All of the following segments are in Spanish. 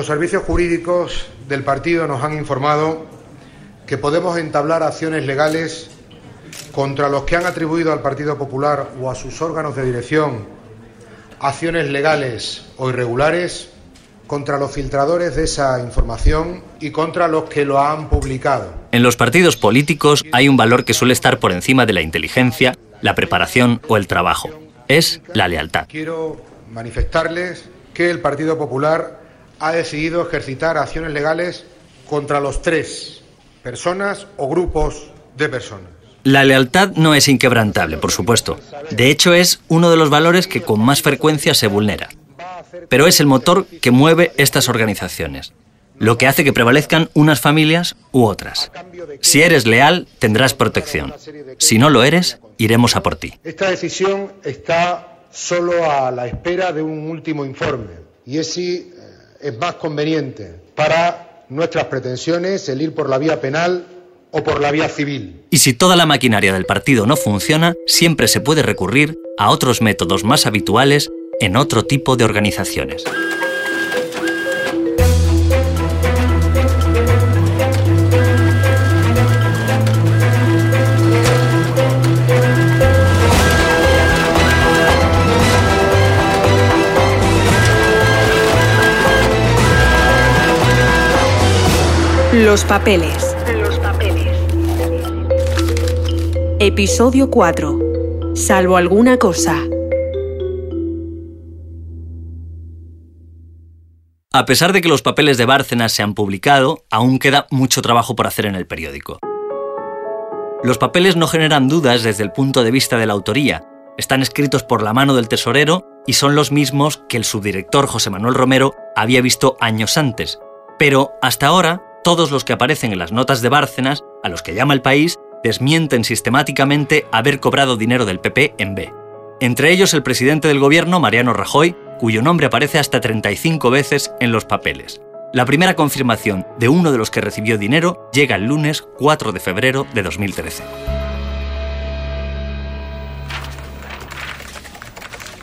Los servicios jurídicos del partido nos han informado que podemos entablar acciones legales contra los que han atribuido al Partido Popular o a sus órganos de dirección acciones legales o irregulares contra los filtradores de esa información y contra los que lo han publicado. En los partidos políticos hay un valor que suele estar por encima de la inteligencia, la preparación o el trabajo. Es la lealtad. Quiero manifestarles que el Partido Popular ha decidido ejercitar acciones legales contra los tres personas o grupos de personas. La lealtad no es inquebrantable, por supuesto. De hecho, es uno de los valores que con más frecuencia se vulnera. Pero es el motor que mueve estas organizaciones, lo que hace que prevalezcan unas familias u otras. Si eres leal, tendrás protección. Si no lo eres, iremos a por ti. Esta decisión está solo a la espera de un último informe y es si es más conveniente para nuestras pretensiones el ir por la vía penal o por la vía civil. Y si toda la maquinaria del partido no funciona, siempre se puede recurrir a otros métodos más habituales en otro tipo de organizaciones. Los papeles. Los papeles. Episodio 4. Salvo alguna cosa. A pesar de que los papeles de Bárcenas se han publicado, aún queda mucho trabajo por hacer en el periódico. Los papeles no generan dudas desde el punto de vista de la autoría. Están escritos por la mano del tesorero y son los mismos que el subdirector José Manuel Romero había visto años antes. Pero hasta ahora, todos los que aparecen en las notas de Bárcenas, a los que llama el país, desmienten sistemáticamente haber cobrado dinero del PP en B. Entre ellos el presidente del gobierno, Mariano Rajoy, cuyo nombre aparece hasta 35 veces en los papeles. La primera confirmación de uno de los que recibió dinero llega el lunes 4 de febrero de 2013.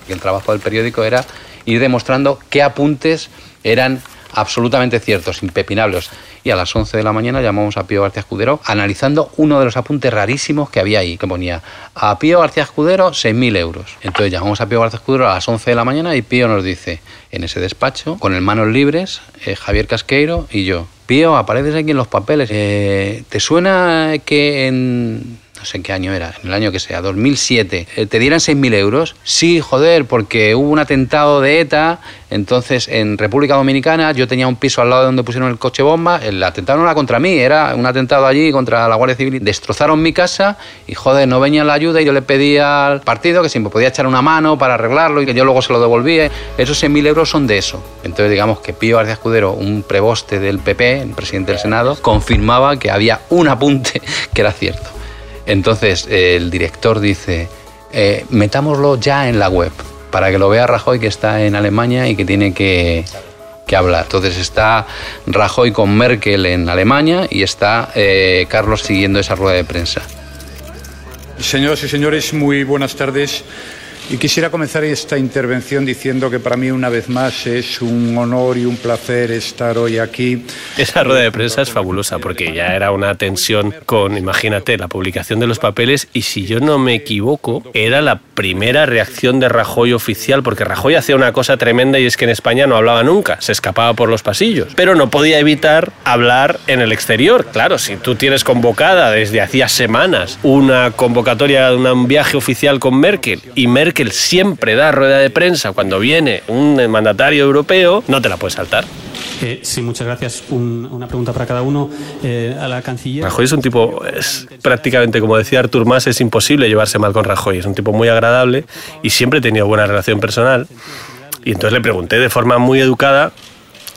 El trabajo del periódico era ir demostrando qué apuntes eran absolutamente ciertos, impepinables. Y a las 11 de la mañana llamamos a Pío García Escudero analizando uno de los apuntes rarísimos que había ahí, que ponía a Pío García Escudero 6.000 euros. Entonces llamamos a Pío García Escudero a las 11 de la mañana y Pío nos dice, en ese despacho, con el manos libres, eh, Javier Casqueiro y yo, Pío, apareces aquí en los papeles. Eh, ¿Te suena que en sé en qué año era, en el año que sea, 2007, eh, te dieran 6.000 euros. Sí, joder, porque hubo un atentado de ETA, entonces en República Dominicana yo tenía un piso al lado de donde pusieron el coche bomba, el atentado no era contra mí, era un atentado allí contra la Guardia Civil. Destrozaron mi casa y joder, no venía la ayuda y yo le pedía al partido que si me podía echar una mano para arreglarlo y que yo luego se lo devolvía. Esos 6.000 euros son de eso. Entonces digamos que Pío García Escudero, un preboste del PP, el presidente del Senado, confirmaba que había un apunte que era cierto. Entonces el director dice, eh, metámoslo ya en la web para que lo vea Rajoy que está en Alemania y que tiene que, que hablar. Entonces está Rajoy con Merkel en Alemania y está eh, Carlos siguiendo esa rueda de prensa. Señoras y señores, muy buenas tardes. Y quisiera comenzar esta intervención diciendo que para mí una vez más es un honor y un placer estar hoy aquí. Esa rueda de prensa es fabulosa porque ya era una tensión con, imagínate, la publicación de los papeles y si yo no me equivoco, era la primera reacción de Rajoy oficial porque Rajoy hacía una cosa tremenda y es que en España no hablaba nunca, se escapaba por los pasillos, pero no podía evitar hablar en el exterior. Claro, si tú tienes convocada desde hacía semanas una convocatoria de un viaje oficial con Merkel y Merkel que siempre da rueda de prensa cuando viene un mandatario europeo, no te la puedes saltar. Eh, sí, muchas gracias. una pregunta para cada uno. Eh, a la canciller. Rajoy es un tipo, es prácticamente como decía Artur Mas, es imposible llevarse mal con Rajoy. Es un tipo muy agradable y siempre he tenido buena relación personal. Y entonces le pregunté de forma muy educada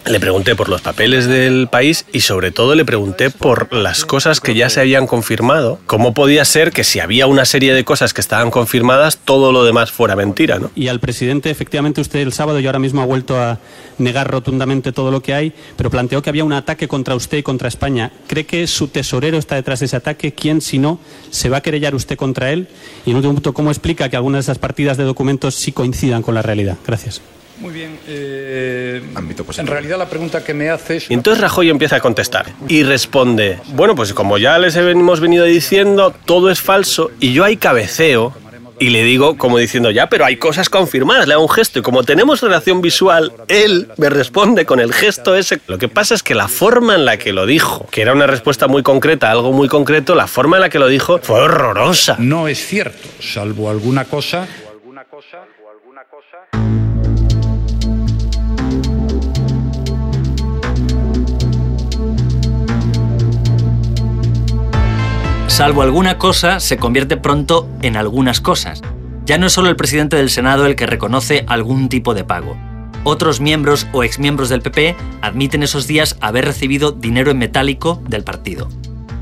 le pregunté por los papeles del país y sobre todo le pregunté por las cosas que ya se habían confirmado. ¿Cómo podía ser que si había una serie de cosas que estaban confirmadas, todo lo demás fuera mentira? ¿no? Y al presidente, efectivamente, usted el sábado y ahora mismo ha vuelto a negar rotundamente todo lo que hay, pero planteó que había un ataque contra usted y contra España. ¿Cree que su tesorero está detrás de ese ataque? ¿Quién, si no, se va a querellar usted contra él? Y en último punto, ¿cómo explica que algunas de esas partidas de documentos sí coincidan con la realidad? Gracias. Muy bien. Eh, en realidad la pregunta que me haces... Y entonces Rajoy empieza a contestar y responde, bueno, pues como ya les hemos venido diciendo, todo es falso y yo hay cabeceo y le digo como diciendo, ya, pero hay cosas confirmadas, le hago un gesto y como tenemos relación visual, él me responde con el gesto ese. Lo que pasa es que la forma en la que lo dijo, que era una respuesta muy concreta, algo muy concreto, la forma en la que lo dijo fue horrorosa. No es cierto, salvo alguna cosa... O alguna cosa, o alguna cosa... salvo alguna cosa, se convierte pronto en algunas cosas. Ya no es solo el presidente del Senado el que reconoce algún tipo de pago. Otros miembros o exmiembros del PP admiten esos días haber recibido dinero en metálico del partido.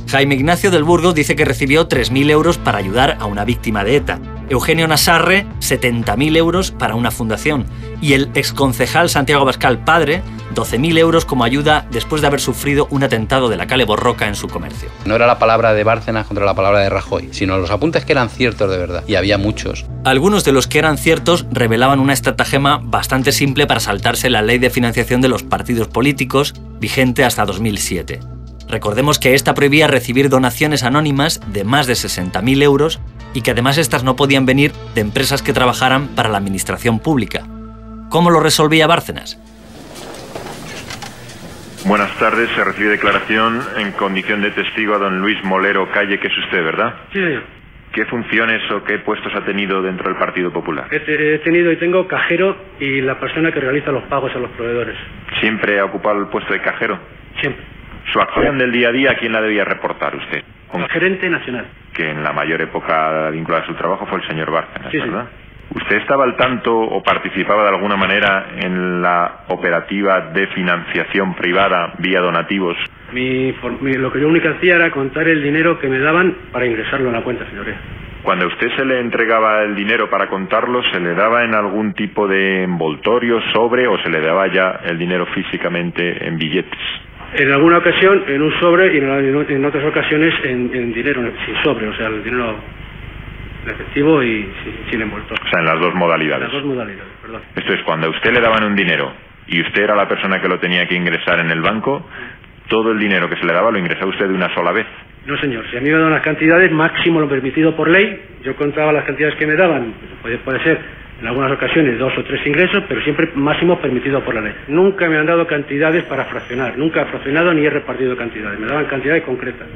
Jaime Ignacio del Burgo dice que recibió 3.000 euros para ayudar a una víctima de ETA. Eugenio Nasarre, 70.000 euros para una fundación. Y el exconcejal Santiago Bascal Padre 12.000 euros como ayuda después de haber sufrido un atentado de la Cale Borroca en su comercio. No era la palabra de Bárcenas contra la palabra de Rajoy, sino los apuntes que eran ciertos de verdad, y había muchos. Algunos de los que eran ciertos revelaban una estratagema bastante simple para saltarse la ley de financiación de los partidos políticos, vigente hasta 2007. Recordemos que esta prohibía recibir donaciones anónimas de más de 60.000 euros y que además estas no podían venir de empresas que trabajaran para la administración pública. ¿Cómo lo resolvía Bárcenas? Buenas tardes. Se recibe declaración en condición de testigo a don Luis Molero Calle, que es usted, ¿verdad? Sí, señor. ¿Qué funciones o qué puestos ha tenido dentro del Partido Popular? He, tenido y tengo cajero y la persona que realiza los pagos a los proveedores. ¿Siempre ha ocupado el puesto de cajero? Siempre. ¿Su acción del día a día, quién la debía reportar usted? El gerente nacional. Que en la mayor época vinculada a su trabajo fue el señor Bárcenas, sí, ¿verdad? ¿Usted estaba al tanto o participaba de alguna manera en la operativa de financiación privada vía donativos? Mi, lo que yo única hacía era contar el dinero que me daban para ingresarlo en la cuenta, señoría. Cuando a usted se le entregaba el dinero para contarlo, ¿se le daba en algún tipo de envoltorio, sobre o se le daba ya el dinero físicamente en billetes? En alguna ocasión en un sobre y en, otras ocasiones en, en dinero sin sobre, o sea, el dinero efectivo y sin, envoltorio. O sea, en las dos modalidades. Las dos modalidades, perdón. Esto es, cuando a usted le daban un dinero y usted era la persona que lo tenía que ingresar en el banco, todo el dinero que se le daba lo ingresaba usted de una sola vez. No, señor. Si a mí me daban las cantidades, máximo lo permitido por ley, yo contaba las cantidades que me daban. Puede, puede ser en algunas ocasiones dos o tres ingresos, pero siempre máximo permitido por la ley. Nunca me han dado cantidades para fraccionar, nunca he fraccionado ni he repartido cantidades, me daban cantidades concretas.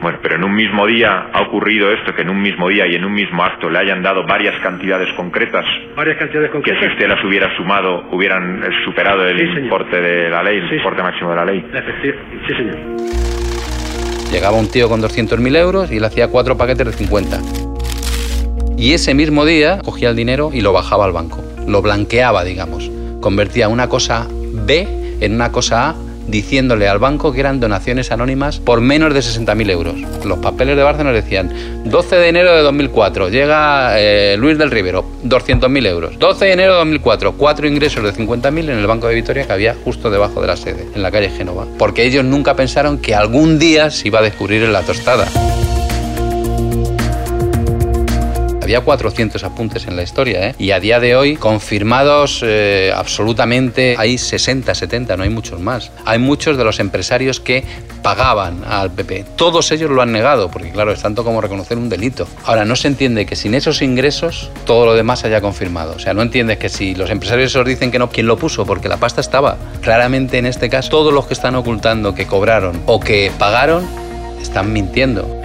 Bueno, pero en un mismo día ha ocurrido esto, que en un mismo día y en un mismo acto le hayan dado varias cantidades concretas. Varias cantidades concretas. Que si usted las hubiera sumado, hubieran superado el importe de la ley, el importe máximo de la ley. Sí, señor. Llegaba un tío con 200.000 euros y le hacía cuatro paquetes de 50. Y ese mismo día cogía el dinero y lo bajaba al banco. Lo blanqueaba, digamos. Convertía una cosa B en una cosa A diciéndole al banco que eran donaciones anónimas por menos de 60.000 euros. Los papeles de Bárcenas decían 12 de enero de 2004, llega eh, Luis del Rivero, 200.000 euros. 12 de enero de 2004, cuatro ingresos de 50.000 en el Banco de Vitoria que había justo debajo de la sede, en la calle Génova. Porque ellos nunca pensaron que algún día se iba a descubrir en la tostada. Había 400 apuntes en la historia, ¿eh? y a día de hoy, confirmados eh, absolutamente, hay 60, 70, no hay muchos más. Hay muchos de los empresarios que pagaban al PP. Todos ellos lo han negado, porque claro, es tanto como reconocer un delito. Ahora, no se entiende que sin esos ingresos todo lo demás haya confirmado. O sea, no entiendes que si los empresarios os dicen que no, ¿quién lo puso? Porque la pasta estaba. Claramente en este caso, todos los que están ocultando que cobraron o que pagaron, están mintiendo.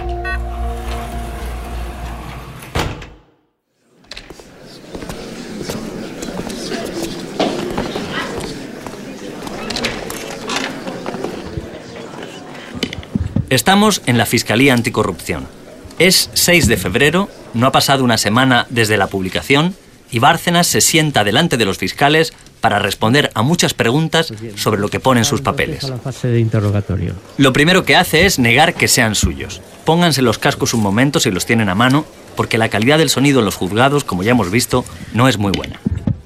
Estamos en la Fiscalía Anticorrupción. Es 6 de febrero, no ha pasado una semana desde la publicación y Bárcenas se sienta delante de los fiscales para responder a muchas preguntas sobre lo que pone en sus papeles. Lo primero que hace es negar que sean suyos. Pónganse los cascos un momento si los tienen a mano, porque la calidad del sonido en los juzgados, como ya hemos visto, no es muy buena.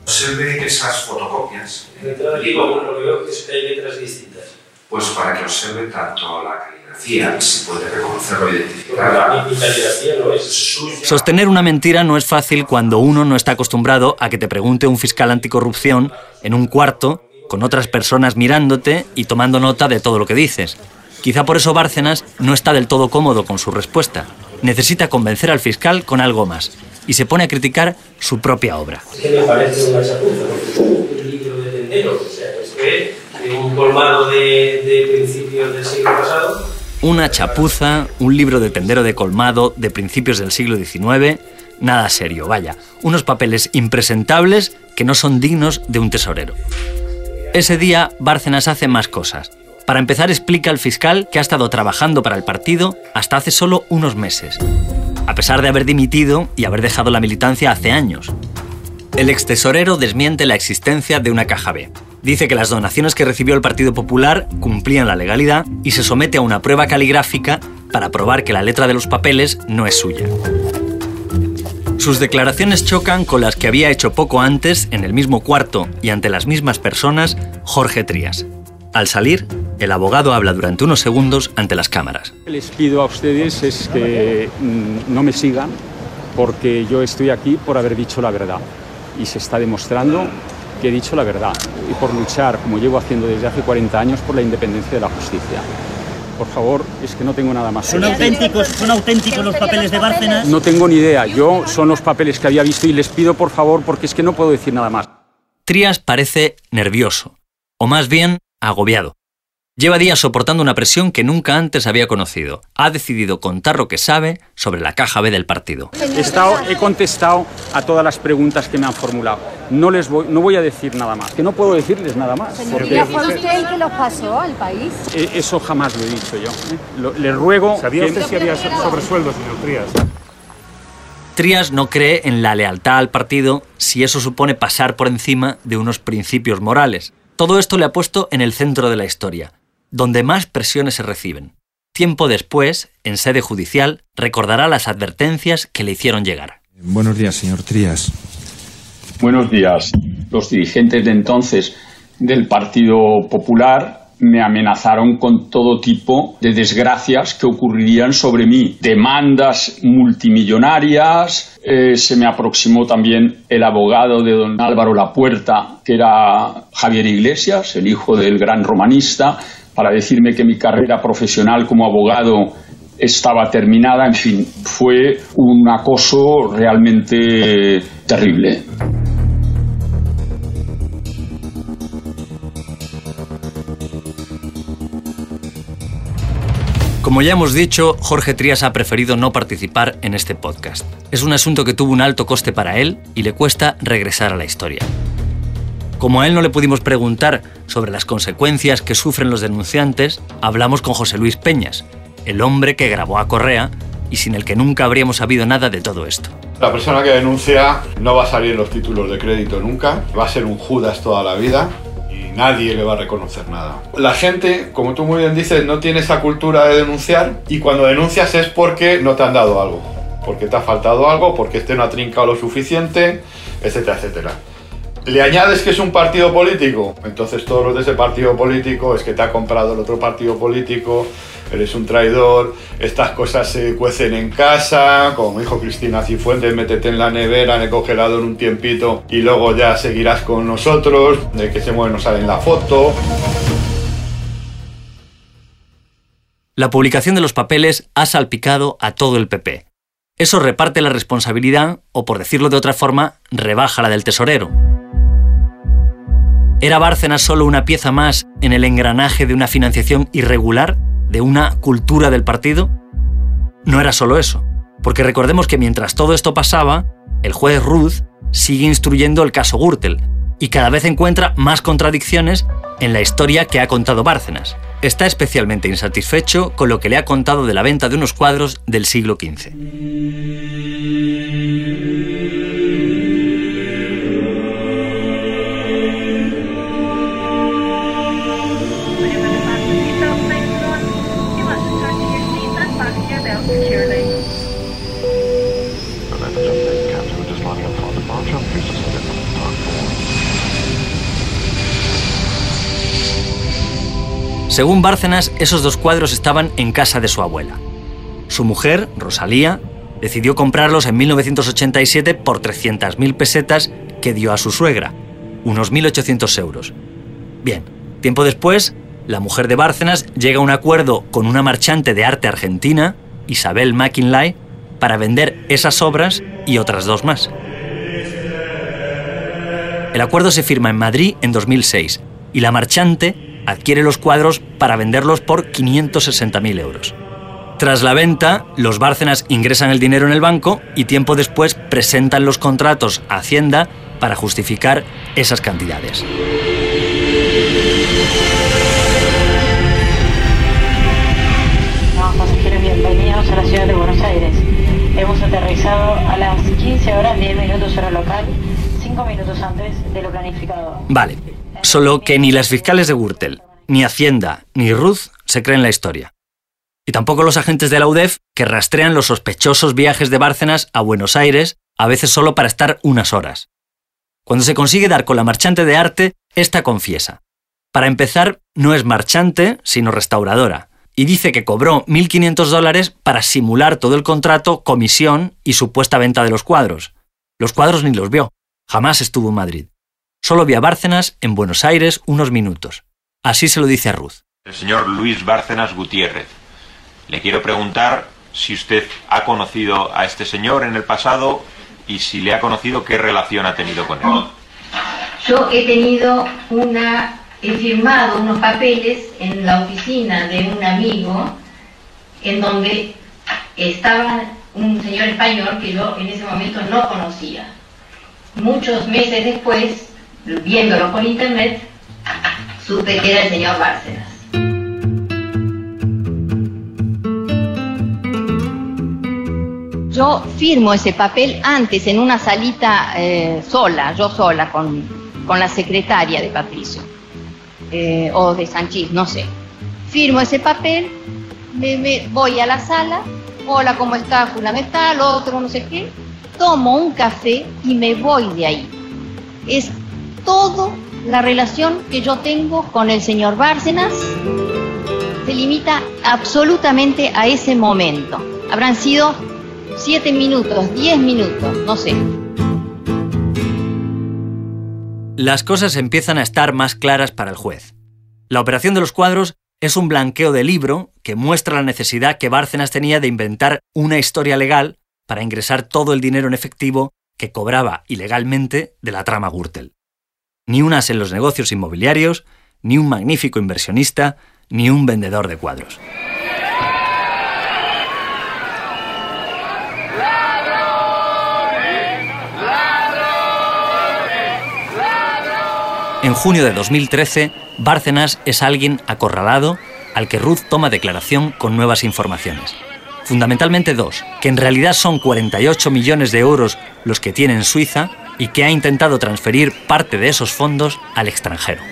Observe esas fotocopias. En lo que veo que hay letras distintas. Pues para que observe tanto la calidad caligrafía se puede reconocerlo e identificar. Mi caligrafía no es Sostener una mentira no es fácil cuando uno no está acostumbrado a que te pregunte un fiscal anticorrupción en un cuarto con otras personas mirándote y tomando nota de todo lo que dices. Quizá por eso Bárcenas no está del todo cómodo con su respuesta. Necesita convencer al fiscal con algo más y se pone a criticar su propia obra. Que me parece una chapuza, un libro de tenderos, o sea, es que un colmado de, de principios del siglo pasado. Una chapuza, un libro de tendero de colmado de principios del siglo XIX, nada serio, vaya, unos papeles impresentables que no son dignos de un tesorero. Ese día, Bárcenas hace más cosas. Para empezar, explica al fiscal que ha estado trabajando para el partido hasta hace solo unos meses, a pesar de haber dimitido y haber dejado la militancia hace años. El ex tesorero desmiente la existencia de una caja B. Dice que las donaciones que recibió el Partido Popular cumplían la legalidad y se somete a una prueba caligráfica para probar que la letra de los papeles no es suya. Sus declaraciones chocan con las que había hecho poco antes, en el mismo cuarto y ante las mismas personas, Jorge Trías. Al salir, el abogado habla durante unos segundos ante las cámaras. Les pido a ustedes es que mm, no me sigan porque yo estoy aquí por haber dicho la verdad y se está demostrando que he dicho la verdad y por luchar, como llevo haciendo desde hace 40 años, por la independencia de la justicia por favor, es que no tengo nada más. ¿Son auténticos, ¿Son auténticos los papeles de Bárcenas? No tengo ni idea. Yo son los papeles que había visto y les pido por favor porque es que no puedo decir nada más. Trías parece nervioso, o más bien agobiado. Lleva días soportando una presión que nunca antes había conocido. Ha decidido contar lo que sabe sobre la caja B del partido. He, estado, he contestado a todas las preguntas que me han formulado. No les voy, no voy a decir nada más, que no puedo decirles nada más. Señoría, ¿fue usted el que los pasó al país? Eh, eso jamás lo he dicho yo. ¿eh? le ruego... ¿Sabía usted si había sobresueldo, señor Trías? Trías no cree en la lealtad al partido si eso supone pasar por encima de unos principios morales. Todo esto le ha puesto en el centro de la historia donde más presiones se reciben. Tiempo después, en sede judicial, recordará las advertencias que le hicieron llegar. Buenos días, señor Trías. Buenos días. Los dirigentes de entonces del Partido Popular me amenazaron con todo tipo de desgracias que ocurrirían sobre mí. Demandas multimillonarias, eh, se me aproximó también el abogado de don Álvaro Lapuerta, que era Javier Iglesias, el hijo del gran romanista, para decirme que mi carrera profesional como abogado estaba terminada, en fin, fue un acoso realmente terrible. Como ya hemos dicho, Jorge Trías ha preferido no participar en este podcast. Es un asunto que tuvo un alto coste para él y le cuesta regresar a la historia. Como a él no le pudimos preguntar sobre las consecuencias que sufren los denunciantes, hablamos con José Luis Peñas, el hombre que grabó a Correa y sin el que nunca habríamos sabido nada de todo esto. La persona que denuncia no va a salir en los títulos de crédito nunca, va a ser un Judas toda la vida y nadie le va a reconocer nada. La gente, como tú muy bien dices, no tiene esa cultura de denunciar y cuando denuncias es porque no te han dado algo, porque te ha faltado algo, porque este no ha trincado lo suficiente, etcétera, etcétera. Le añades que es un partido político, entonces todos los de ese partido político es que te ha comprado el otro partido político, eres un traidor, estas cosas se cuecen en casa, como dijo Cristina Cifuentes, métete en la nevera, en el congelado en un tiempito y luego ya seguirás con nosotros, de que se mueve no sale en la foto. La publicación de los papeles ha salpicado a todo el PP. Eso reparte la responsabilidad, o por decirlo de otra forma, rebaja la del tesorero. ¿Era Bárcenas solo una pieza más en el engranaje de una financiación irregular, de una cultura del partido? No era solo eso, porque recordemos que mientras todo esto pasaba, el juez Ruth sigue instruyendo el caso Gürtel y cada vez encuentra más contradicciones en la historia que ha contado Bárcenas. Está especialmente insatisfecho con lo que le ha contado de la venta de unos cuadros del siglo XV. Según Bárcenas, esos dos cuadros estaban en casa de su abuela. Su mujer, Rosalía, decidió comprarlos en 1987 por 300.000 pesetas que dio a su suegra, unos 1.800 euros. Bien, tiempo después, la mujer de Bárcenas llega a un acuerdo con una marchante de arte argentina, Isabel McKinley, para vender esas obras y otras dos más. El acuerdo se firma en Madrid en 2006 y la marchante adquiere los cuadros para venderlos por 560.000 euros. Tras la venta, los Bárcenas ingresan el dinero en el banco y tiempo después presentan los contratos a Hacienda para justificar esas cantidades. pasajeros, bienvenidos a la ciudad de Buenos Aires. Hemos aterrizado a las 15 horas 10 minutos hora local, 5 minutos antes de lo planificado. Vale, solo que ni las fiscales de Gürtel, ni Hacienda, ni Ruth se creen la historia. Y tampoco los agentes de la UDEF que rastrean los sospechosos viajes de Bárcenas a Buenos Aires, a veces solo para estar unas horas. Cuando se consigue dar con la marchante de arte, esta confiesa. Para empezar, no es marchante, sino restauradora, y dice que cobró 1.500 dólares para simular todo el contrato, comisión y supuesta venta de los cuadros. Los cuadros ni los vio, jamás estuvo en Madrid. Solo vio a Bárcenas en Buenos Aires unos minutos. Así se lo dice a Ruth. El señor Luis Bárcenas Gutiérrez. Le quiero preguntar si usted ha conocido a este señor en el pasado y si le ha conocido qué relación ha tenido con él. Yo he tenido una, he firmado unos papeles en la oficina de un amigo en donde estaba un señor español que yo en ese momento no conocía. Muchos meses después, viéndolo por internet, supe que era el señor Bárcenas. Yo firmo ese papel antes en una salita eh, sola, yo sola, con, con, la secretaria de Patricio, eh, o de Sanchís, no sé. Firmo ese papel, me, me, voy a la sala, hola, ¿cómo está? El otro, no sé qué. Tomo un café y me voy de ahí. Es todo la relación que yo tengo con el señor Bárcenas se limita absolutamente a ese momento. Habrán sido siete minutos, diez minutos, no sé. Las cosas empiezan a estar más claras para el juez. La operación de los cuadros es un blanqueo de libro que muestra la necesidad que Bárcenas tenía de inventar una historia legal para ingresar todo el dinero en efectivo que cobraba ilegalmente de la trama Gürtel. Ni unas en los negocios inmobiliarios, ni un magnífico inversionista, ni un vendedor de cuadros. En junio de 2013, Bárcenas es alguien acorralado al que Ruth toma declaración con nuevas informaciones. Fundamentalmente dos, que en realidad son 48 millones de euros los que tiene en Suiza y que ha intentado transferir parte de esos fondos al extranjero.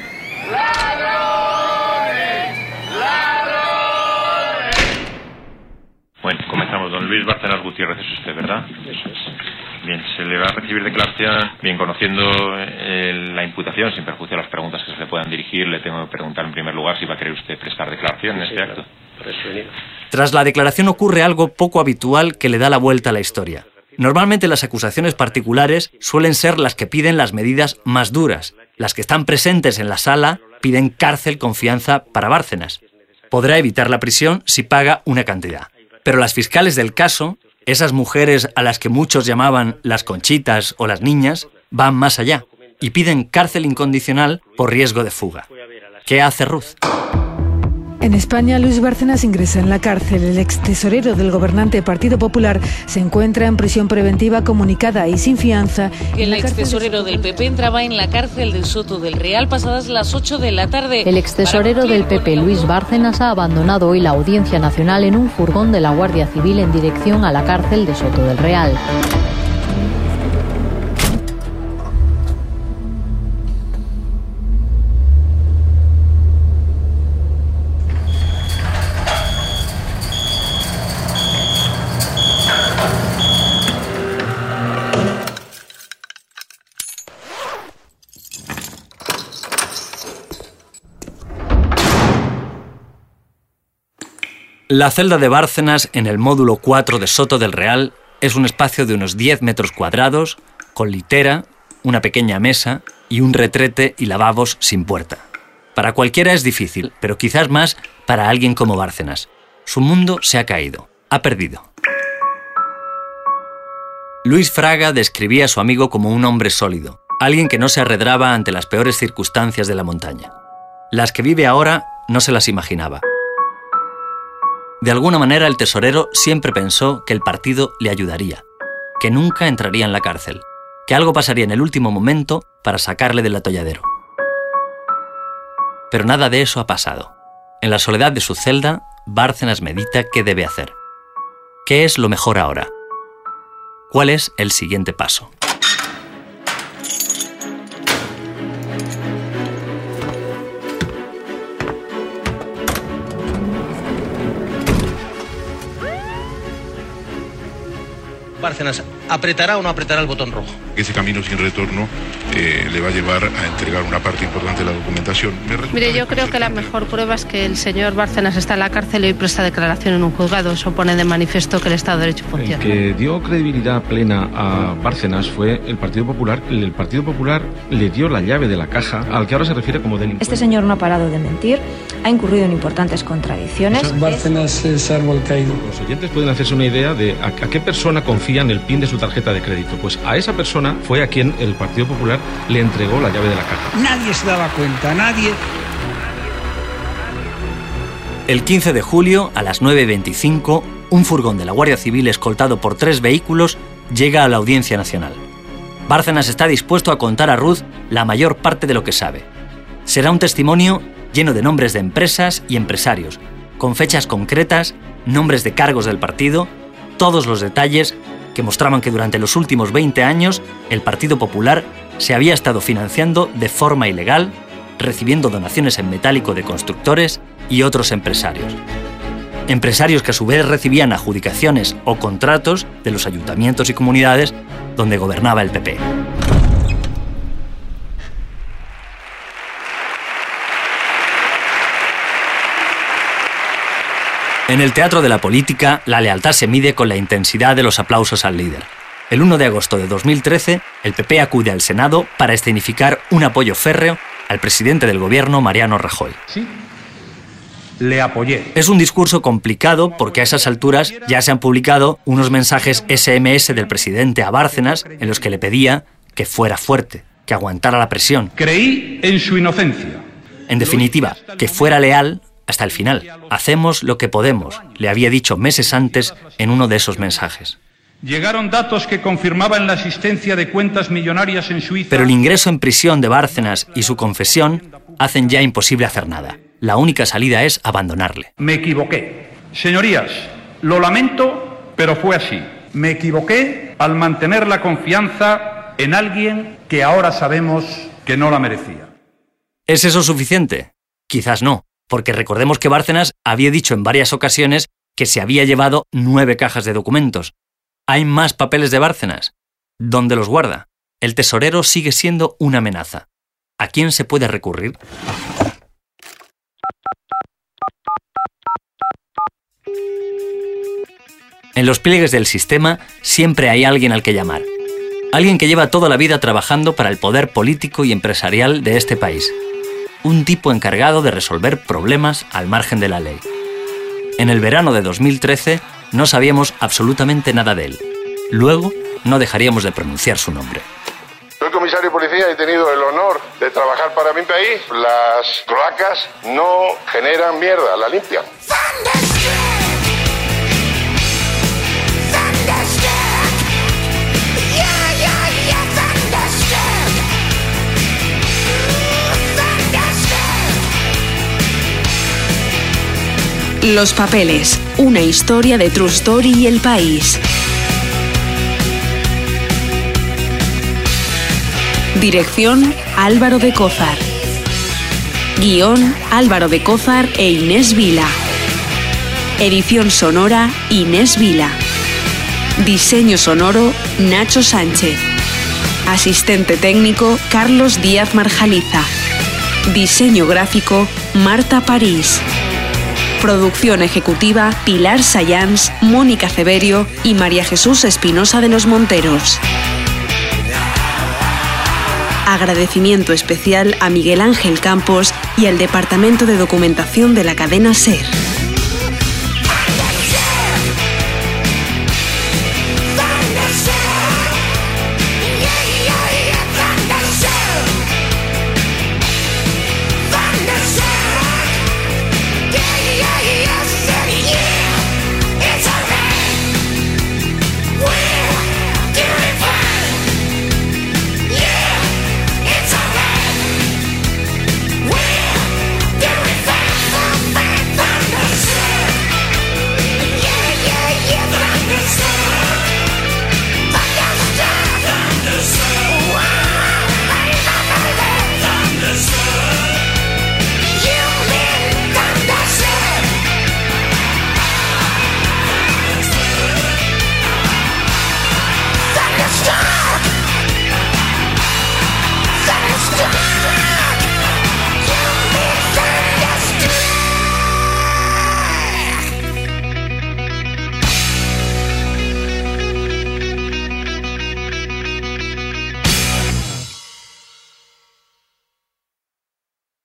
Bueno, comenzamos. Don Luis Bárcenas Gutiérrez es usted, ¿verdad? Eso es. Bien, se le va a recibir declaración. Bien, conociendo eh, la imputación, sin perjuicio de las preguntas que se le puedan dirigir, le tengo que preguntar en primer lugar si va a querer usted prestar declaración en este acto. Tras la declaración ocurre algo poco habitual que le da la vuelta a la historia. Normalmente las acusaciones particulares suelen ser las que piden las medidas más duras. Las que están presentes en la sala piden cárcel con fianza para Bárcenas. Podrá evitar la prisión si paga una cantidad. Pero las fiscales del caso, esas mujeres a las que muchos llamaban las conchitas o las niñas, van más allá y piden cárcel incondicional por riesgo de fuga. ¿Qué hace Ruth? En España, Luis Bárcenas ingresa en la cárcel. El ex tesorero del gobernante Partido Popular se encuentra en prisión preventiva comunicada y sin fianza. El ex tesorero del PP entraba en la cárcel del Soto del Real pasadas las 8 de la tarde. El ex tesorero del PP, Luis Bárcenas, ha abandonado hoy la Audiencia Nacional en un furgón de la Guardia Civil en dirección a la cárcel de Soto del Real. La celda de Bárcenas en el módulo 4 de Soto del Real es un espacio de unos 10 metros cuadrados, con litera, una pequeña mesa y un retrete y lavabos sin puerta. Para cualquiera es difícil, pero quizás más para alguien como Bárcenas. Su mundo se ha caído, ha perdido. Luis Fraga describía a su amigo como un hombre sólido, alguien que no se arredraba ante las peores circunstancias de la montaña. Las que vive ahora no se las imaginaba. De alguna manera el tesorero siempre pensó que el partido le ayudaría, que nunca entraría en la cárcel, que algo pasaría en el último momento para sacarle del atolladero. Pero nada de eso ha pasado. En la soledad de su celda, Bárcenas medita qué debe hacer. ¿Qué es lo mejor ahora? ¿Cuál es el siguiente paso? Bárcenas, ¿apretará o no apretará el botón rojo? Ese camino sin retorno eh, le va a llevar a entregar una parte importante de la documentación. Mire, yo creo que la mejor prueba es que el señor Bárcenas está en la cárcel y presta declaración en un juzgado. Eso pone de manifiesto que el Estado de Derecho funciona. El que dio credibilidad plena a Bárcenas fue el Partido Popular. El Partido Popular le dio la llave de la caja al que ahora se refiere como delincuente. Este señor no ha parado de mentir, ha incurrido en importantes contradicciones. Bárcenas es árbol caído. Los oyentes pueden hacerse una idea de a, a qué persona confían el PIN de su tarjeta de crédito. Pues a esa persona fue a quien el Partido Popular le entregó la llave de la caja. Nadie se daba cuenta, nadie. El 15 de julio, a las 9.25, un furgón de la Guardia Civil escoltado por tres vehículos llega a la Audiencia Nacional. Bárcenas está dispuesto a contar a Ruth la mayor parte de lo que sabe. Será un testimonio lleno de nombres de empresas y empresarios, con fechas concretas, nombres de cargos del partido, todos los detalles que mostraban que durante los últimos 20 años el Partido Popular se había estado financiando de forma ilegal, recibiendo donaciones en metálico de constructores y otros empresarios. Empresarios que a su vez recibían adjudicaciones o contratos de los ayuntamientos y comunidades donde gobernaba el PP. En el teatro de la política, la lealtad se mide con la intensidad de los aplausos al líder. El 1 de agosto de 2013, el PP acude al Senado para escenificar un apoyo férreo al presidente del gobierno, Mariano Rajoy. Sí, le apoyé. Es un discurso complicado porque a esas alturas ya se han publicado unos mensajes SMS del presidente a Bárcenas en los que le pedía que fuera fuerte, que aguantara la presión. Creí en su inocencia. En definitiva, que fuera leal hasta el final. Hacemos lo que podemos, le había dicho meses antes en uno de esos mensajes. Llegaron datos que confirmaban la existencia de cuentas millonarias en Suiza. Pero el ingreso en prisión de Bárcenas y su confesión hacen ya imposible hacer nada. La única salida es abandonarle. Me equivoqué. Señorías, lo lamento, pero fue así. Me equivoqué al mantener la confianza en alguien que ahora sabemos que no la merecía. ¿Es eso suficiente? Quizás no, porque recordemos que Bárcenas había dicho en varias ocasiones que se había llevado nueve cajas de documentos. ¿Hay más papeles de Bárcenas? ¿Dónde los guarda? El tesorero sigue siendo una amenaza. ¿A quién se puede recurrir? En los pliegues del sistema siempre hay alguien al que llamar. Alguien que lleva toda la vida trabajando para el poder político y empresarial de este país. Un tipo encargado de resolver problemas al margen de la ley. En el verano de 2013 no sabíamos absolutamente nada de él. Luego no dejaríamos de pronunciar su nombre. Soy comisario de policía y he tenido el honor de trabajar para mi país. Las cloacas no generan mierda, la limpian. Los papeles, una historia de True Story y el país. Dirección Álvaro de Cózar. Guión Álvaro de Cózar e Inés Vila. Edición sonora Inés Vila. Diseño sonoro Nacho Sánchez. Asistente técnico Carlos Díaz Marjaliza. Diseño gráfico Marta París. Producción ejecutiva Pilar Sayans, Mónica Ceberio y María Jesús Espinosa de los Monteros. Agradecimiento especial a Miguel Ángel Campos y al Departamento de Documentación de la cadena SER.